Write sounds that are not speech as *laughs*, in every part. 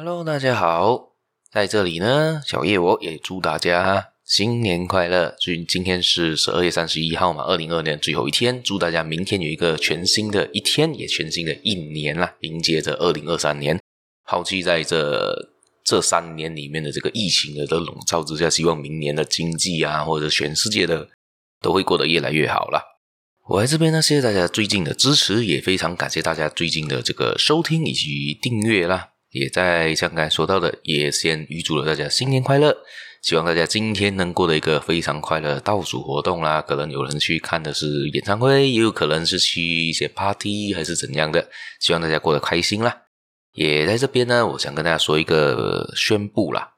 Hello，大家好，在这里呢，小叶我也祝大家新年快乐。今今天是十二月三十一号嘛，二零二年最后一天，祝大家明天有一个全新的一天，也全新的一年啦，迎接着二零二三年。抛弃在这这三年里面的这个疫情的的笼罩之下，希望明年的经济啊，或者全世界的都会过得越来越好啦。我在这边呢，谢谢大家最近的支持，也非常感谢大家最近的这个收听以及订阅啦。也在像刚才说到的，也先预祝了大家新年快乐，希望大家今天能过的一个非常快乐的倒数活动啦。可能有人去看的是演唱会，也有可能是去一些 party 还是怎样的，希望大家过得开心啦。也在这边呢，我想跟大家说一个宣布啦，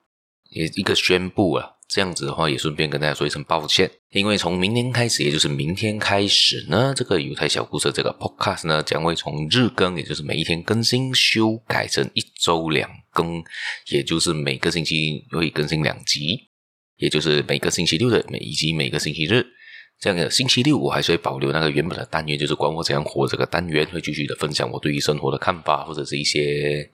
也一个宣布啊。这样子的话，也顺便跟大家说一声抱歉，因为从明天开始，也就是明天开始呢，这个犹太小故事这个 podcast 呢，将会从日更，也就是每一天更新，修改成一周两更，也就是每个星期会更新两集，也就是每个星期六的每以及每个星期日。这样的星期六我还是会保留那个原本的单元，就是管我怎样活这个单元，会继续的分享我对于生活的看法，或者是一些。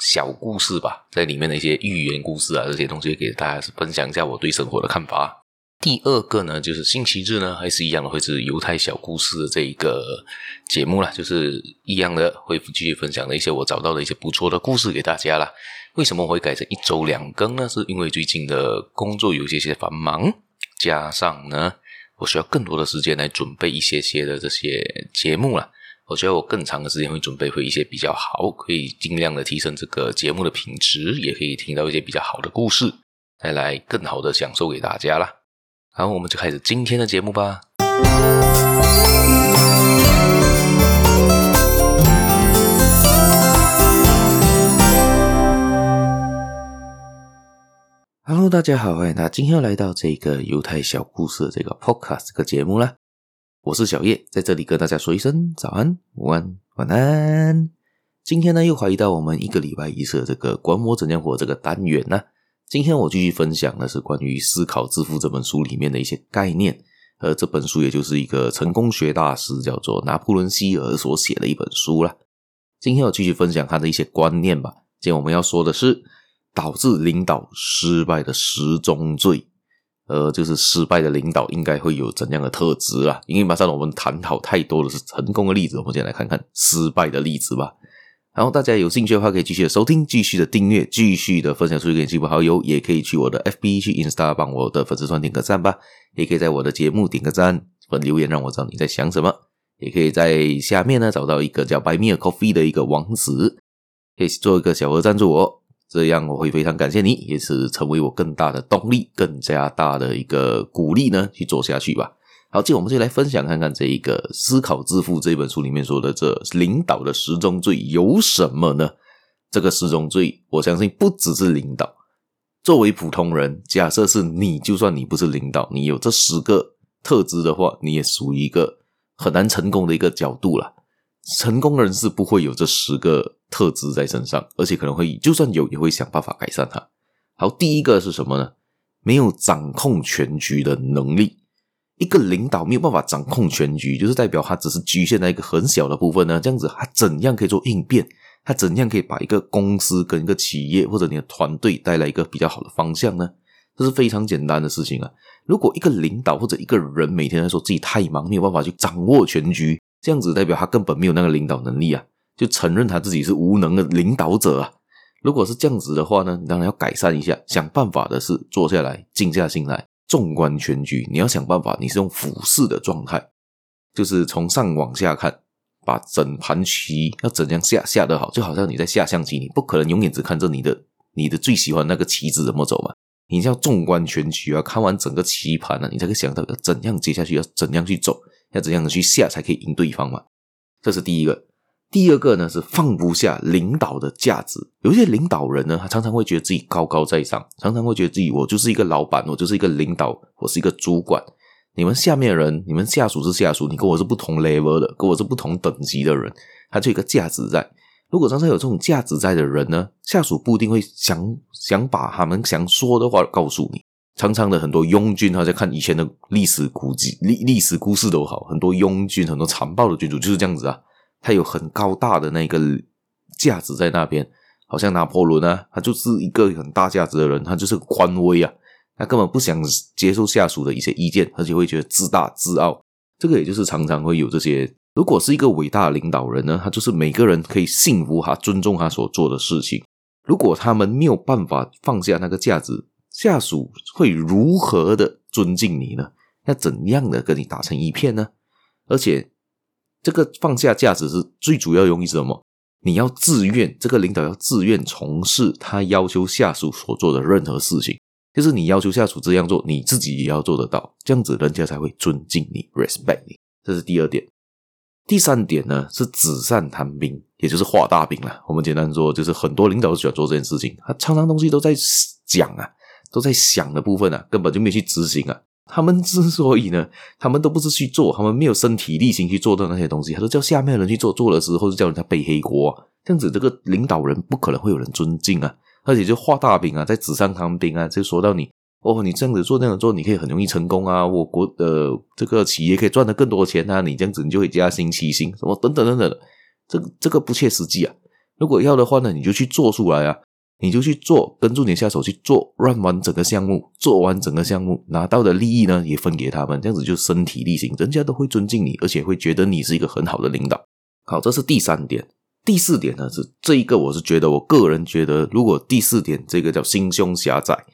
小故事吧，在里面的一些寓言故事啊，这些东西给大家分享一下我对生活的看法。第二个呢，就是星期日呢，还是一样的，会是犹太小故事的这一个节目啦，就是一样的，会继续分享的一些我找到的一些不错的故事给大家啦。为什么我会改成一周两更呢？是因为最近的工作有些些繁忙，加上呢，我需要更多的时间来准备一些些的这些节目啦。我觉得我更长的时间会准备会一些比较好，可以尽量的提升这个节目的品质，也可以听到一些比较好的故事，带来更好的享受给大家啦。好，我们就开始今天的节目吧。Hello，大家好，欢迎大家今天又来到这个犹太小故事的这个 Podcast 这个节目啦。我是小叶，在这里跟大家说一声早安、午安、晚安。今天呢，又回到我们一个礼拜一次的这个“管我怎样活”这个单元呢。今天我继续分享的是关于《思考致富》这本书里面的一些概念，而这本书也就是一个成功学大师叫做拿破仑希尔所写的一本书啦。今天我继续分享他的一些观念吧。今天我们要说的是导致领导失败的十宗罪。呃，就是失败的领导应该会有怎样的特质啦？因为马上我们探讨太多的是成功的例子，我们先来看看失败的例子吧。然后大家有兴趣的话，可以继续的收听，继续的订阅，继续的分享出去给亲朋好友，也可以去我的 FB 去 Insta 帮我的粉丝团点个赞吧。也可以在我的节目点个赞，或留言让我知道你在想什么。也可以在下面呢找到一个叫 Buy Me a Coffee 的一个网址，可以做一个小额赞助我。这样我会非常感谢你，也是成为我更大的动力，更加大的一个鼓励呢，去做下去吧。好，接着我们就来分享看看这一个《思考致富》这本书里面说的这领导的十宗罪有什么呢？这个十宗罪，我相信不只是领导，作为普通人，假设是你，就算你不是领导，你有这十个特质的话，你也属于一个很难成功的一个角度了。成功人士不会有这十个特质在身上，而且可能会就算有，也会想办法改善它。好，第一个是什么呢？没有掌控全局的能力。一个领导没有办法掌控全局，就是代表他只是局限在一个很小的部分呢。这样子，他怎样可以做应变？他怎样可以把一个公司跟一个企业或者你的团队带来一个比较好的方向呢？这是非常简单的事情啊。如果一个领导或者一个人每天在说自己太忙，没有办法去掌握全局。这样子代表他根本没有那个领导能力啊，就承认他自己是无能的领导者啊。如果是这样子的话呢，你当然要改善一下，想办法的是坐下来，静下心来，纵观全局。你要想办法，你是用俯视的状态，就是从上往下看，把整盘棋要怎样下下得好，就好像你在下象棋，你不可能永远只看着你的你的最喜欢那个棋子怎么走嘛。你要纵观全局啊，看完整个棋盘呢，你才可以想到要怎样接下去，要怎样去走。要怎样的去下才可以赢对方嘛？这是第一个。第二个呢，是放不下领导的价值。有一些领导人呢，他常常会觉得自己高高在上，常常会觉得自己我就是一个老板，我就是一个领导，我是一个主管。你们下面人，你们下属是下属，你跟我是不同 level 的，跟我是不同等级的人，他就有一个价值在。如果常常有这种价值在的人呢，下属不一定会想想把他们想说的话告诉你。常常的很多庸君，他在看以前的历史古籍、历历史故事都好，很多庸君、很多残暴的君主就是这样子啊。他有很高大的那个价值在那边，好像拿破仑啊，他就是一个很大架子的人，他就是宽威啊，他根本不想接受下属的一些意见，而且会觉得自大自傲。这个也就是常常会有这些。如果是一个伟大的领导人呢，他就是每个人可以信服他、尊重他所做的事情。如果他们没有办法放下那个架子，下属会如何的尊敬你呢？要怎样的跟你打成一片呢？而且，这个放下架子是最主要用意是什么？你要自愿，这个领导要自愿从事他要求下属所做的任何事情，就是你要求下属这样做，你自己也要做得到，这样子人家才会尊敬你，respect 你。这是第二点。第三点呢，是纸上谈兵，也就是画大饼了。我们简单说，就是很多领导都喜欢做这件事情，他常常东西都在讲啊，都在想的部分啊，根本就没有去执行啊。他们之所以呢，他们都不是去做，他们没有身体力行去做的那些东西，他都叫下面的人去做，做的时候就叫人家背黑锅，这样子这个领导人不可能会有人尊敬啊，而且就画大饼啊，在纸上谈兵啊，就说到你哦，你这样子做那样做，你可以很容易成功啊，我国的这个企业可以赚得更多钱啊，你这样子你就会加薪起薪什么等等等等，这这个不切实际啊，如果要的话呢，你就去做出来啊。你就去做，跟住你下手去做完整个项目，做完整个项目，拿到的利益呢也分给他们，这样子就身体力行，人家都会尊敬你，而且会觉得你是一个很好的领导。好，这是第三点。第四点呢是这一个，我是觉得，我个人觉得，如果第四点这个叫心胸狭窄，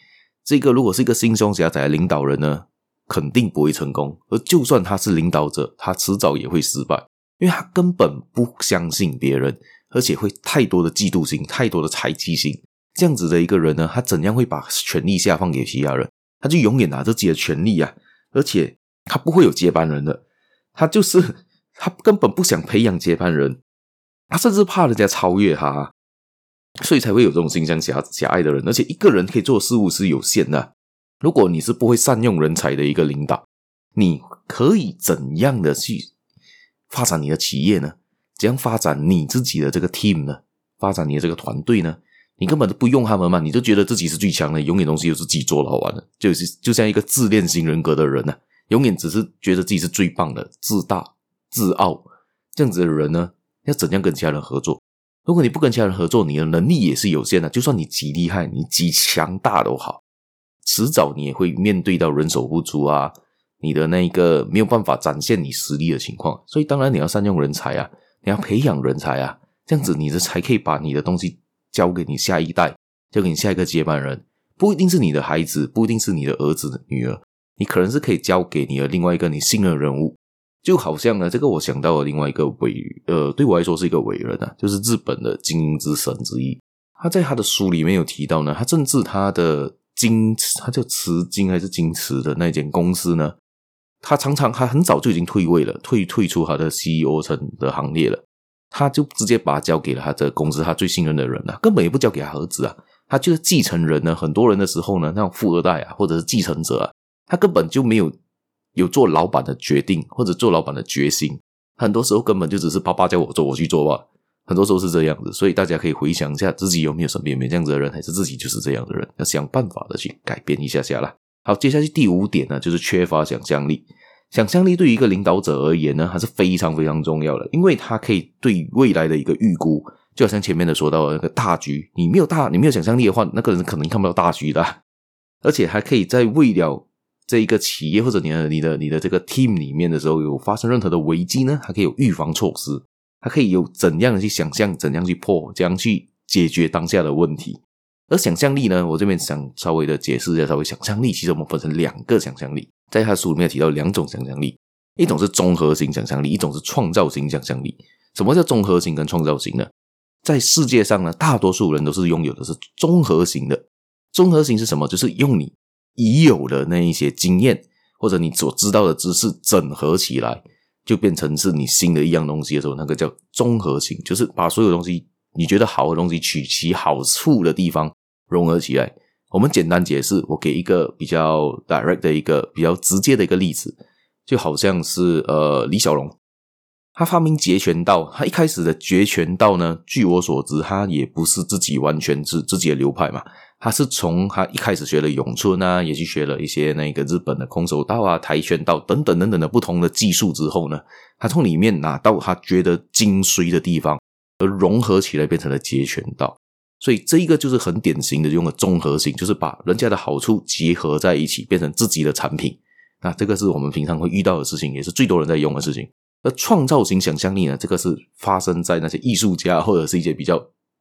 这个如果是一个心胸狭窄的领导人呢，肯定不会成功。而就算他是领导者，他迟早也会失败，因为他根本不相信别人，而且会太多的嫉妒心，太多的猜忌心。这样子的一个人呢，他怎样会把权力下放给其他人？他就永远拿着自己的权力啊，而且他不会有接班人的，他就是 *laughs* 他根本不想培养接班人，他甚至怕人家超越他，所以才会有这种心胸狭狭隘的人。而且一个人可以做的事物是有限的，如果你是不会善用人才的一个领导，你可以怎样的去发展你的企业呢？怎样发展你自己的这个 team 呢？发展你的这个团队呢？你根本都不用他们嘛，你就觉得自己是最强的，永远东西都是自己做了好玩的，就是就像一个自恋型人格的人呢、永远只是觉得自己是最棒的，自大、自傲这样子的人呢，要怎样跟其他人合作？如果你不跟其他人合作，你的能力也是有限的，就算你极厉害，你极强大都好，迟早你也会面对到人手不足啊，你的那一个没有办法展现你实力的情况。所以当然你要善用人才啊，你要培养人才啊，这样子你的才可以把你的东西。交给你下一代，交给你下一个接班人，不一定是你的孩子，不一定是你的儿子、女儿，你可能是可以交给你的另外一个你信任的人物。就好像呢，这个我想到了另外一个伟，呃，对我来说是一个伟人啊，就是日本的精英之神之一。他在他的书里面有提到呢，他甚至他的金，他叫慈金还是金瓷的那间公司呢，他常常他很早就已经退位了，退退出他的 CEO 层的行列了。他就直接把他交给了他这个公司他最信任的人了，根本也不交给他儿子啊。他就是继承人呢，很多人的时候呢，那种富二代啊，或者是继承者啊，他根本就没有有做老板的决定或者做老板的决心。很多时候根本就只是爸爸叫我做，我去做吧。很多时候是这样子，所以大家可以回想一下自己有没有身边有没有这样子的人，还是自己就是这样的人，要想办法的去改变一下下啦。好，接下去第五点呢，就是缺乏想象力。想象力对于一个领导者而言呢，还是非常非常重要的，因为他可以对未来的一个预估，就好像前面的说到的那个大局，你没有大，你没有想象力的话，那个人可能看不到大局的，*laughs* 而且还可以在为了这一个企业或者你的你的你的这个 team 里面的时候，有发生任何的危机呢，还可以有预防措施，还可以有怎样去想象，怎样去破，怎样去解决当下的问题。而想象力呢，我这边想稍微的解释一下，稍微想象力其实我们分成两个想象力。在他书里面提到两种想象力，一种是综合型想象力，一种是创造型想象力。什么叫综合型跟创造型呢？在世界上呢，大多数人都是拥有的是综合型的。综合型是什么？就是用你已有的那一些经验或者你所知道的知识整合起来，就变成是你新的一样东西的时候，那个叫综合型，就是把所有东西你觉得好的东西取其好处的地方融合起来。我们简单解释，我给一个比较 direct 的一个比较直接的一个例子，就好像是呃李小龙，他发明截拳道，他一开始的截拳道呢，据我所知，他也不是自己完全是自己的流派嘛，他是从他一开始学了咏春啊，也去学了一些那个日本的空手道啊、跆拳道等等等等的不同的技术之后呢，他从里面拿到他觉得精髓的地方，而融合起来变成了截拳道。所以这一个就是很典型的用了综合性，就是把人家的好处结合在一起，变成自己的产品。那这个是我们平常会遇到的事情，也是最多人在用的事情。而创造型想象力呢，这个是发生在那些艺术家或者是一些比较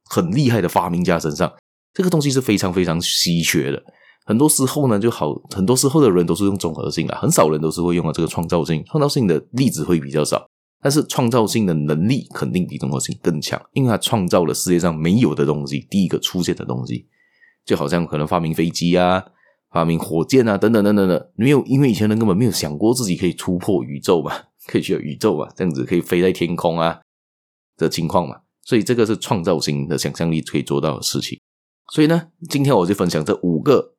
很厉害的发明家身上。这个东西是非常非常稀缺的。很多时候呢，就好，很多时候的人都是用综合性啊，很少人都是会用到这个创造性。创造性的例子会比较少。但是创造性的能力肯定比综合性更强，因为他创造了世界上没有的东西，第一个出现的东西，就好像可能发明飞机啊、发明火箭啊等等等等的，没有，因为以前人根本没有想过自己可以突破宇宙嘛，可以去宇宙嘛，这样子可以飞在天空啊的情况嘛，所以这个是创造性的想象力可以做到的事情。所以呢，今天我就分享这五个。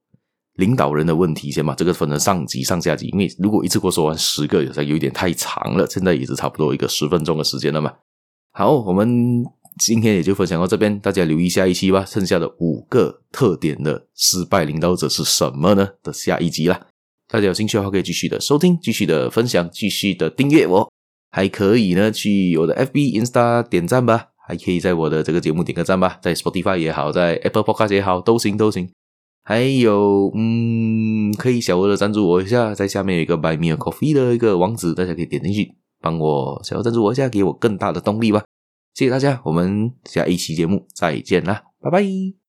领导人的问题先把这个分成上级、上下级，因为如果一次过说完十个，有有点太长了。现在也是差不多一个十分钟的时间了嘛。好，我们今天也就分享到这边，大家留意下一期吧。剩下的五个特点的失败领导者是什么呢？的下一集啦。大家有兴趣的话，可以继续的收听、继续的分享、继续的订阅我，还可以呢去我的 FB、Insta 点赞吧，还可以在我的这个节目点个赞吧，在 Spotify 也好，在 Apple Podcast 也好，都行都行。还有，嗯，可以小额的赞助我一下，在下面有一个 Buy Me a Coffee 的一个网址，大家可以点进去，帮我小额赞助我一下，给我更大的动力吧。谢谢大家，我们下一期节目再见啦，拜拜。